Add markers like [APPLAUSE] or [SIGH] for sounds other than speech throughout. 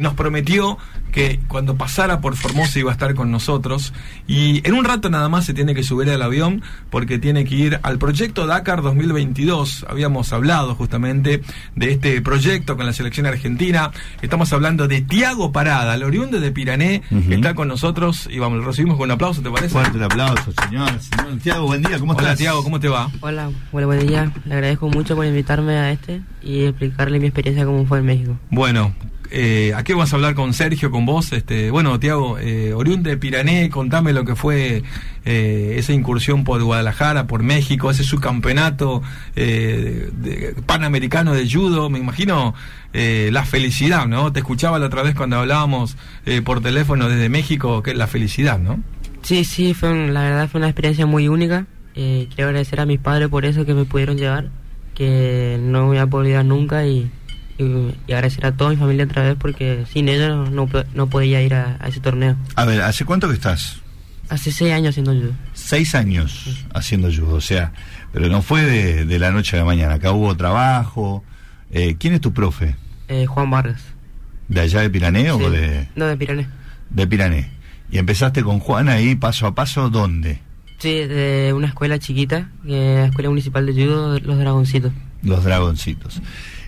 nos prometió que cuando pasara por Formosa iba a estar con nosotros y en un rato nada más se tiene que subir al avión porque tiene que ir al proyecto Dakar 2022. Habíamos hablado justamente de este proyecto con la selección argentina. Estamos hablando de Tiago Parada, el oriunde de Pirané, que está con nosotros y vamos, lo recibimos con un aplauso, ¿te parece? Fuerte el aplauso, señor. señor Tiago, buen día, ¿cómo Hola estás? Tiago, ¿cómo te va? Hola, bueno, buen día. Le agradezco mucho por invitarme a este y explicarle mi experiencia cómo fue en México. Bueno, eh, aquí vamos a hablar con Sergio, con vos. Este, bueno, Tiago, eh, oriunde de Pirané, contame lo que fue eh, esa incursión por Guadalajara, por México, ese subcampeonato eh, de- panamericano de judo. Me imagino eh, la felicidad, ¿no? Te escuchaba la otra vez cuando hablábamos eh, por teléfono desde México, que es la felicidad, ¿no? Sí, sí, fue un- la verdad fue una experiencia muy única. Eh, quiero agradecer a mis padres por eso que me pudieron llevar, que no voy a olvidar nunca y, y- y agradecer a toda mi familia otra vez porque sin ellos no, no, no podía ir a, a ese torneo. A ver, ¿hace cuánto que estás? Hace seis años haciendo judo. Seis años haciendo judo, o sea, pero no fue de, de la noche a la mañana. Acá hubo trabajo. Eh, ¿Quién es tu profe? Eh, Juan Vargas. ¿De allá de Pirané Sí. o de, No, de Pirané. de Pirané? Y empezaste con Juan ahí paso a paso, ¿dónde? Sí, de una escuela chiquita, que es la Escuela Municipal de Judo Los Dragoncitos. Los dragoncitos.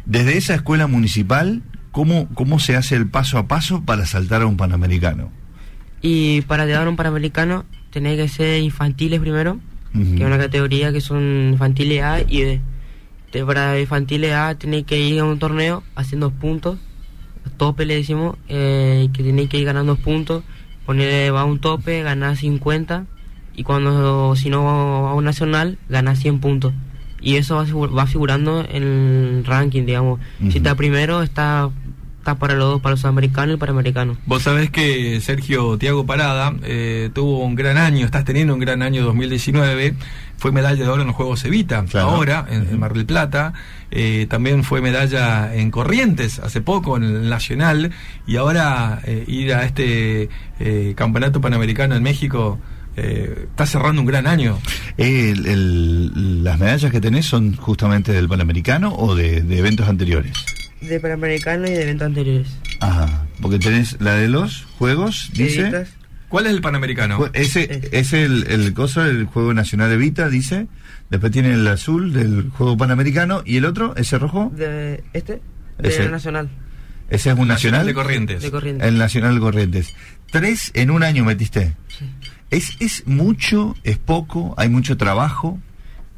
Desde esa escuela municipal, ¿cómo, ¿cómo se hace el paso a paso para saltar a un panamericano? Y para llegar a un Panamericano tenés que ser infantiles primero, que es una categoría que son infantiles A y B. Para infantiles A tenés que ir a un torneo haciendo puntos, tope le decimos, eh, que tenés que ir ganando puntos, ponerle va a un tope, ganar 50 y cuando si no va a un nacional ganar 100 puntos. Y eso va, va figurando en el ranking, digamos. Si está primero, está, está para los dos, para los sudamericanos y para americanos. Vos sabés que Sergio Tiago Parada eh, tuvo un gran año, estás teniendo un gran año 2019, fue medalla de oro en los Juegos Evita, Claro. ahora en, en Mar del Plata, eh, también fue medalla en Corrientes hace poco en el Nacional y ahora eh, ir a este eh, Campeonato Panamericano en México. Eh, está cerrando un gran año. El- el- ¿Las medallas que tenés son justamente del Panamericano o de, de eventos anteriores? De Panamericano y de eventos anteriores. Ajá, porque tenés la de los Juegos, dice... Editas. ¿Cuál es el Panamericano? Jue- Ese es el, el coso del Juego Nacional Evita, dice. Después tiene el azul del Juego Panamericano. ¿Y el otro, ese rojo? De este, de Ese. la Nacional, Ese es un nacional. de Corrientes. de Corrientes. El Nacional de Corrientes. Tres en un año metiste. Sí. ¿Es, ¿Es mucho? ¿Es poco? ¿Hay mucho trabajo?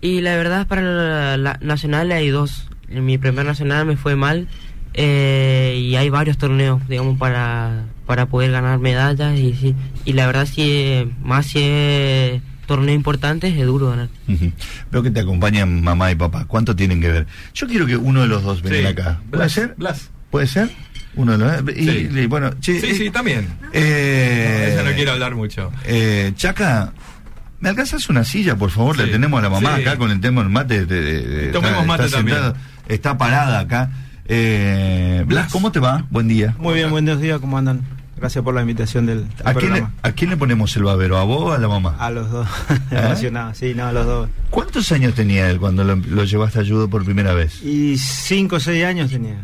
Y la verdad, para la, la Nacional hay dos. En mi primer Nacional me fue mal. eh, y hay varios torneos, digamos, para, para poder ganar medallas. Y, sí, y la verdad, si eh, más si es torneo importante, es duro ganar. Veo que te acompañan mamá y papá. ¿Cuánto tienen que ver? Yo quiero que uno de los dos venga Sí. acá. ¿Puede Blas, ser? Blas. ¿Puede ser? Uno de los y, Sí. y bueno, che, Sí, eh, sí, también. eh, Ella no quiere hablar mucho. Eh, Chaca, ¿me alcanzas una silla, por favor? Sí. Le tenemos a la mamá Sí. acá con el tema del mate. de- de- de- Tomemos mate también. está parada acá. Eh, Blas, ¿cómo te va? Buen día. Muy bien, buenos días, ¿cómo andan? Gracias por la invitación del, del ¿A quién, le. ¿A quién le ponemos el babero? ¿A vos o a la mamá? A los dos, [LAUGHS] ¿Eh? emocionado, sí, no, a los dos. ¿Cuántos años tenía él cuando lo, lo llevaste a judo por primera vez? Y cinco o seis años tenía.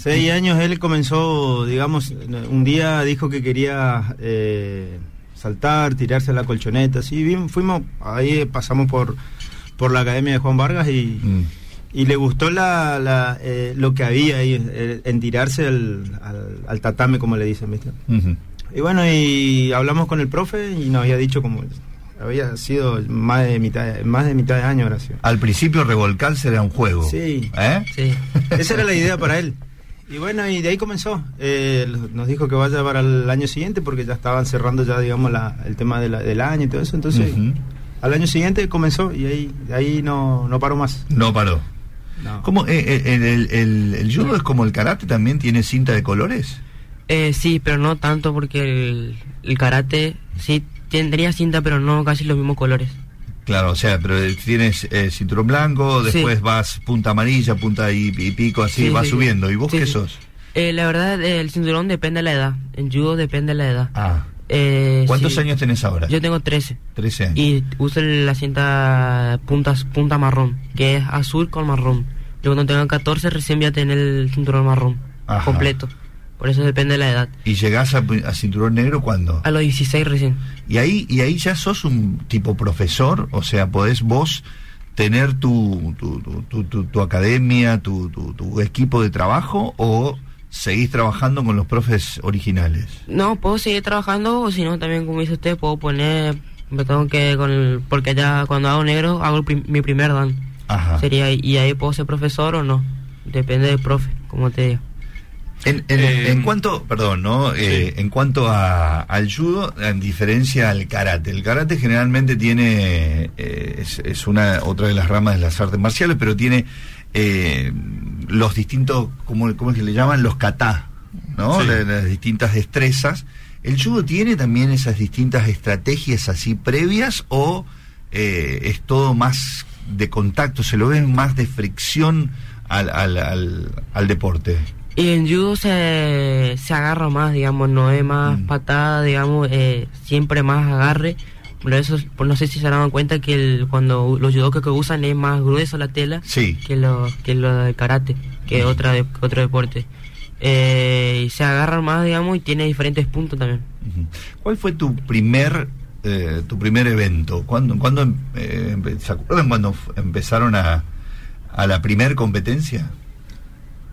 Seis años él comenzó, digamos, un día dijo que quería eh, saltar, tirarse a la colchoneta, así bien, fuimos, ahí pasamos por, por la academia de Juan Vargas y, Mm. y le gustó la, la, eh, lo que había ahí, eh, en tirarse al, al, al tatame, como le dicen, ¿viste? Y bueno, y hablamos con el profe y nos había dicho como había sido más de mitad más de mitad de año ahora. Al principio revolcarse era un juego. Sí. ¿Eh? Sí. Esa era la idea para él. Y bueno, y de ahí comenzó. Eh, nos dijo que vaya para el año siguiente porque ya estaban cerrando ya, digamos, la, el tema de la- del año y todo eso. Entonces, al año siguiente comenzó y ahí, de ahí no, no paró más. No paró. No. ¿Cómo, eh, eh, el, el- el- el judo es como el karate, también tiene cinta de colores? Eh, sí, pero no tanto porque el, el karate sí tendría cinta, pero no casi los mismos colores. Claro, o sea, pero tienes eh, cinturón blanco, Sí. después vas punta amarilla, punta y, y pico, así, Sí, vas sí. subiendo. ¿Y vos qué sos? Eh, la verdad, eh, el cinturón depende de la edad. En judo depende de la edad. Ah. Eh, ¿Cuántos sí. años tenés ahora? Yo tengo 13. 13 años. Y uso la cinta puntas, punta marrón, que es azul con marrón. Yo cuando tenga 14 recién voy a tener el cinturón marrón Ajá. completo. Por eso depende de la edad. ¿Y llegás a, a cinturón negro cuándo? A los 16 recién. Y ahí, y ahí ya sos un tipo profesor, o sea, podés vos tener tu, tu, tu, tu, tu- tu academia, tu, tu, tu equipo de trabajo o seguís trabajando con los profes originales. No, puedo seguir trabajando o si no, también como dice usted, puedo poner, me tengo que, con el, porque ya cuando hago negro hago prim- mi primer dan. Ajá. Sería, y ahí puedo ser profesor o no. Depende del profe, como te digo. En, en, Eh, en cuanto, perdón, ¿no? Eh, en cuanto a, al judo, en diferencia al karate. El karate generalmente tiene, eh, es, es una otra de las ramas de las artes marciales, pero tiene eh, los distintos, ¿cómo, ¿cómo es que le llaman? Los kata, ¿no? Sí. Las distintas destrezas. ¿El judo tiene también esas distintas estrategias así previas o eh, es todo más de contacto, se lo ve más de fricción al, al, al, al deporte? Y en judo se, se agarra más, digamos, no es más Mm. patada, digamos, eh, siempre más agarre. Por eso, no sé si se dan cuenta que el, cuando los judokas que usan es más grueso la tela Sí. que lo, que lo de karate, que otra de- otro deporte. Eh, y se agarran más, digamos, y tiene diferentes puntos también. ¿Cuál fue tu primer eh, tu primer evento? ¿Cuándo, cuándo em- eh, ¿Se acuerdan cuando empezaron a, a la primer competencia?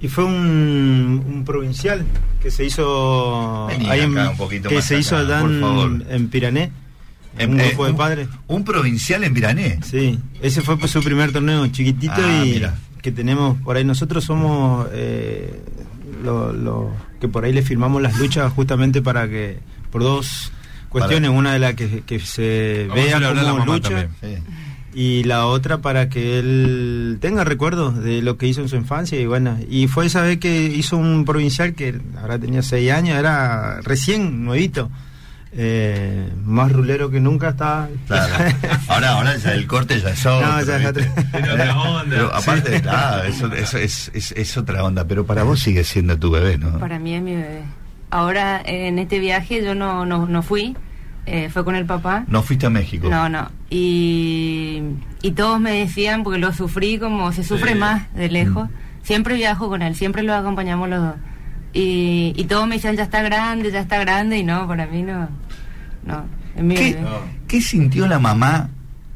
Y fue un, un provincial que se hizo Vení ahí en- acá un poquito que más se hizo acá, allá en, en Pirané, Em, un eh, grupo de un- padres. Un provincial en Virané. Sí, ese fue pues, su primer torneo chiquitito Ah, y mira. que tenemos por ahí. Nosotros somos eh, lo, lo- que por ahí le firmamos las luchas justamente para que, por dos cuestiones, una de las que, que se Vamos vea como lucha también. Sí. Y la otra para que él tenga recuerdos de lo que hizo en su infancia y bueno, y fue esa vez que hizo un provincial que ahora tenía seis años, era recién nuevito. Eh, más rulero que nunca estaba. Claro. [LAUGHS] Ahora, ahora ya el corte ya es otro. No, ya es otra onda. Pero aparte, claro, eso, eso es, es, es otra onda. Pero para vos sigue siendo tu bebé, ¿no? Para mí es mi bebé. Ahora, en este viaje yo no, no, no fui, eh, fue con el papá. No fuiste a México. No, no. Y, y todos me decían, porque lo sufrí como se sufre Sí. más de lejos. Mm. Siempre viajo con él, siempre lo acompañamos los dos. Y, y todos me decían, ya está grande, ya está grande, y no, para mí no. No, es mi ¿Qué, bebé. qué sintió la mamá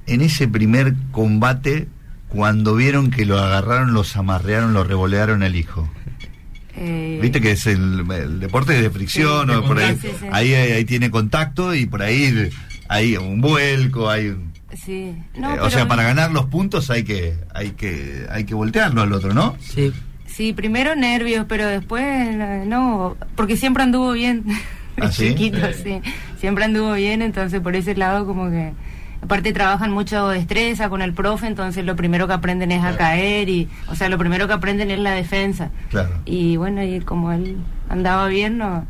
en ese primer combate cuando vieron que lo agarraron, los amarrearon, lo revolearon al hijo? Eh, Viste que es el, el deporte de fricción, Sí, de o por ahí, contacto. Sí, sí. ahí, ahí tiene contacto y por ahí hay un vuelco, hay un- Sí. No, eh, o sea, para ganar los puntos hay que hay que hay que voltearlo al otro, ¿no? Sí, Sí, primero nervios, pero después eh, no, porque siempre anduvo bien. [LAUGHS] ¿Ah, sí? Chiquito, Sí. sí. Siempre anduvo bien, entonces por ese lado como que... Aparte trabajan mucho destreza con el profe, entonces lo primero que aprenden es a caer y, o sea, lo primero que aprenden es la defensa. Claro. Y bueno, y como él andaba bien, no...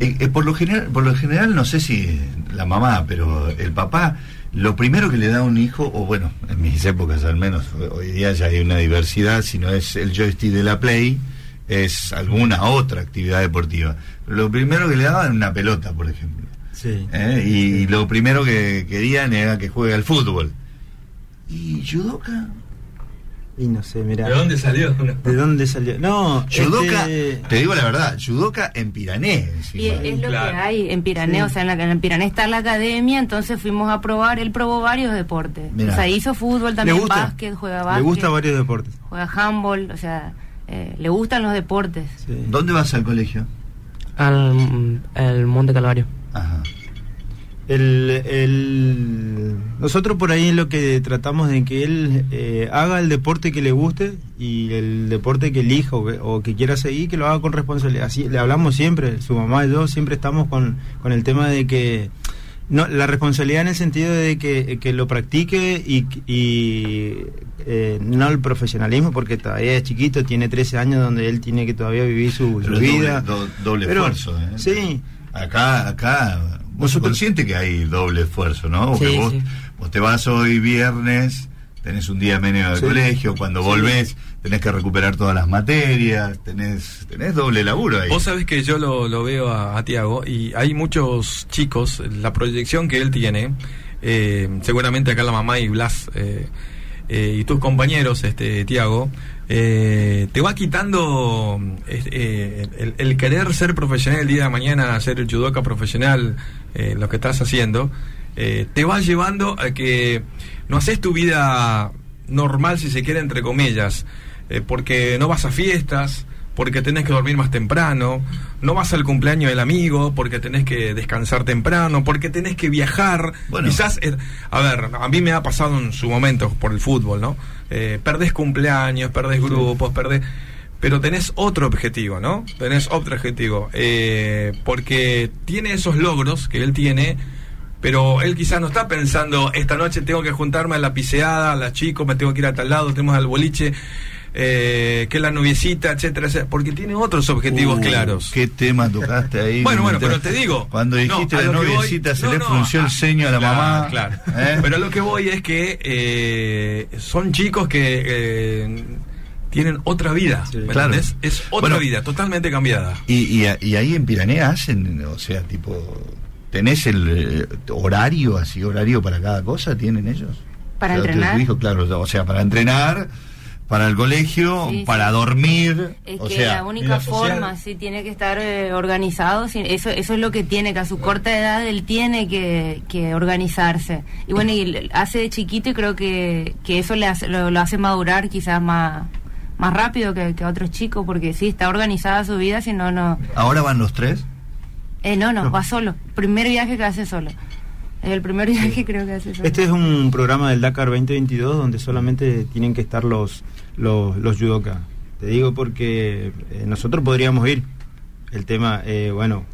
Eh, eh, por lo general, por lo general no sé si la mamá, pero el papá lo primero que le da a un hijo, o bueno, en mis épocas al menos, hoy día ya hay una diversidad, si no es el joystick de la Play, es alguna otra actividad deportiva. Lo primero que le daban una pelota, por ejemplo. Sí. ¿eh? Y lo primero que querían era que juegue al fútbol. ¿Y judoka? Y no sé, mira. ¿De dónde salió? [LAUGHS] ¿De dónde salió? No, Judoka, este, te digo la verdad, judoka en Pirané. encima. Y es, es lo Claro. que hay en Pirané, Sí. o sea, en, la, en Pirané está la academia, entonces fuimos a probar, él probó varios deportes. Mirá. O sea, hizo fútbol le también, gusta. básquet, juega básquet. Le gusta varios deportes. juega handball, o sea, eh, le gustan los deportes. Sí. ¿Dónde vas al colegio? al, al Monte Calvario. Ajá. El, el- nosotros por ahí lo que tratamos de que él eh, haga el deporte que le guste y el deporte que elija o que, o que quiera seguir, que lo haga con responsabilidad. Así le hablamos siempre, su mamá y yo siempre estamos con, con el tema de que no la responsabilidad en el sentido de que, que lo practique y, y eh, no el profesionalismo porque todavía es chiquito, tiene 13 años donde él tiene que todavía vivir su, vida. Doble, do- doble Pero- esfuerzo, ¿eh? Sí, Acá, acá, vos sos consciente que hay doble esfuerzo, ¿no? Porque Sí, vos, sí. vos te vas hoy viernes, tenés un día menos de Sí. colegio, cuando Sí. volvés tenés que recuperar todas las materias, tenés, tenés doble laburo ahí. Vos sabés que yo lo, lo veo a, a Tiago y hay muchos chicos, la proyección que él tiene, eh, seguramente acá la mamá y Blas eh, eh, y tus compañeros, este Tiago, eh, te va quitando eh, el, el querer ser profesional el día de mañana, ser judoka profesional, eh, lo que estás haciendo, eh, te va llevando a que no haces tu vida normal, si se quiere, entre comillas, porque no vas a fiestas, porque tenés que dormir más temprano, no vas al cumpleaños del amigo, porque tenés que descansar temprano, porque tenés que viajar. Bueno. Quizás, eh, a ver, a mí me ha pasado en su momento por el fútbol, ¿no? Eh, perdés cumpleaños, perdés grupos, perdés... Pero tenés otro objetivo, ¿no? Tenés otro objetivo. Eh, porque tiene esos logros que él tiene, pero él quizás no está pensando, esta noche tengo que juntarme a la piseada, a las chicos, me tengo que ir a tal lado, tenemos al boliche, eh, que la noviecita, etcétera, etcétera, porque tiene otros objetivos Uh, claros. ¿Qué tema tocaste ahí? [LAUGHS] Bueno, bueno, pero te digo. Cuando dijiste la voy- noviecita, se no, le no, frunció ah, el ceño a la claro, mamá. Claro. ¿eh? Pero lo que voy es que eh, son chicos que eh, tienen otra vida. Sí. ¿me Claro. Es otra Bueno. vida, totalmente cambiada. Y, y, y ahí en Piranea hacen, o sea, tipo, ¿tenés el eh, horario, así, horario para cada cosa? ¿Tienen ellos? ¿Para O sea, entrenar? Claro, o sea, para entrenar, para el colegio, Sí, para sí. dormir. Es o que sea, la única forma, sí, tiene que estar eh, organizado. sí, eso, eso es lo que tiene, que a su corta edad él tiene que, que organizarse. Y bueno, y hace de chiquito y creo que, que eso le hace, lo, lo hace madurar quizás más, más rápido que, que a otros chicos, porque sí, está organizada su vida, si no, no. ¿Ahora van los tres? Eh, no, no, No. va solo. Primer viaje que hace solo. Es el primer viaje creo que hace solo. Este es un programa del Dakar 2022 donde solamente tienen que estar los, los, los judoka. Te digo porque eh, nosotros podríamos ir. El tema, eh, bueno...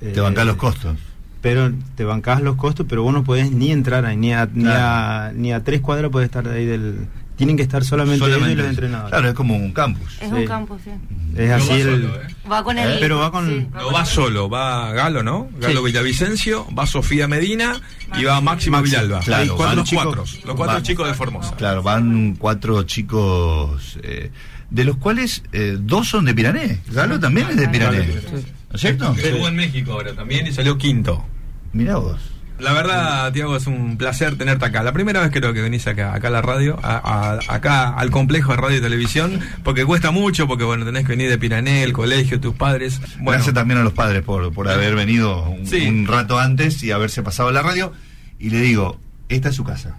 Te eh, bancás los costos. Pero te bancás los costos, pero vos no podés ni entrar ahí, ni a, ni a, ni a tres cuadras podés estar ahí del... Tienen que estar solamente, ellos y Solamente los eso. entrenadores. Claro, es como un campus. Es sí. un campo, sí. Es No así va el... solo, ¿eh? Va con Eh, el... pero va con- sí, No con va el- solo, va Galo, ¿no? Galo Sí. Villavicencio, va Sofía Medina y va Máxima Villalba. claro, cuatro, van los chicos- cuatro, los cuatro van- chicos de Formosa. Claro, van cuatro chicos, eh, de los cuales eh, dos son de Pirané. Galo también es de Pirané. Sí. ¿No es cierto? Estuvo en México ahora también y salió quinto. Mirá vos. La verdad, Tiago, es un placer tenerte acá. La primera vez creo que venís acá, acá a la radio, a- a- acá al complejo de radio y televisión, porque cuesta mucho, porque bueno, tenés que venir de Pirané, el colegio, tus padres. Bueno, Gracias también a los padres por, por haber venido un, Sí. un rato antes y haberse pasado a la radio. Y le digo, esta es su casa.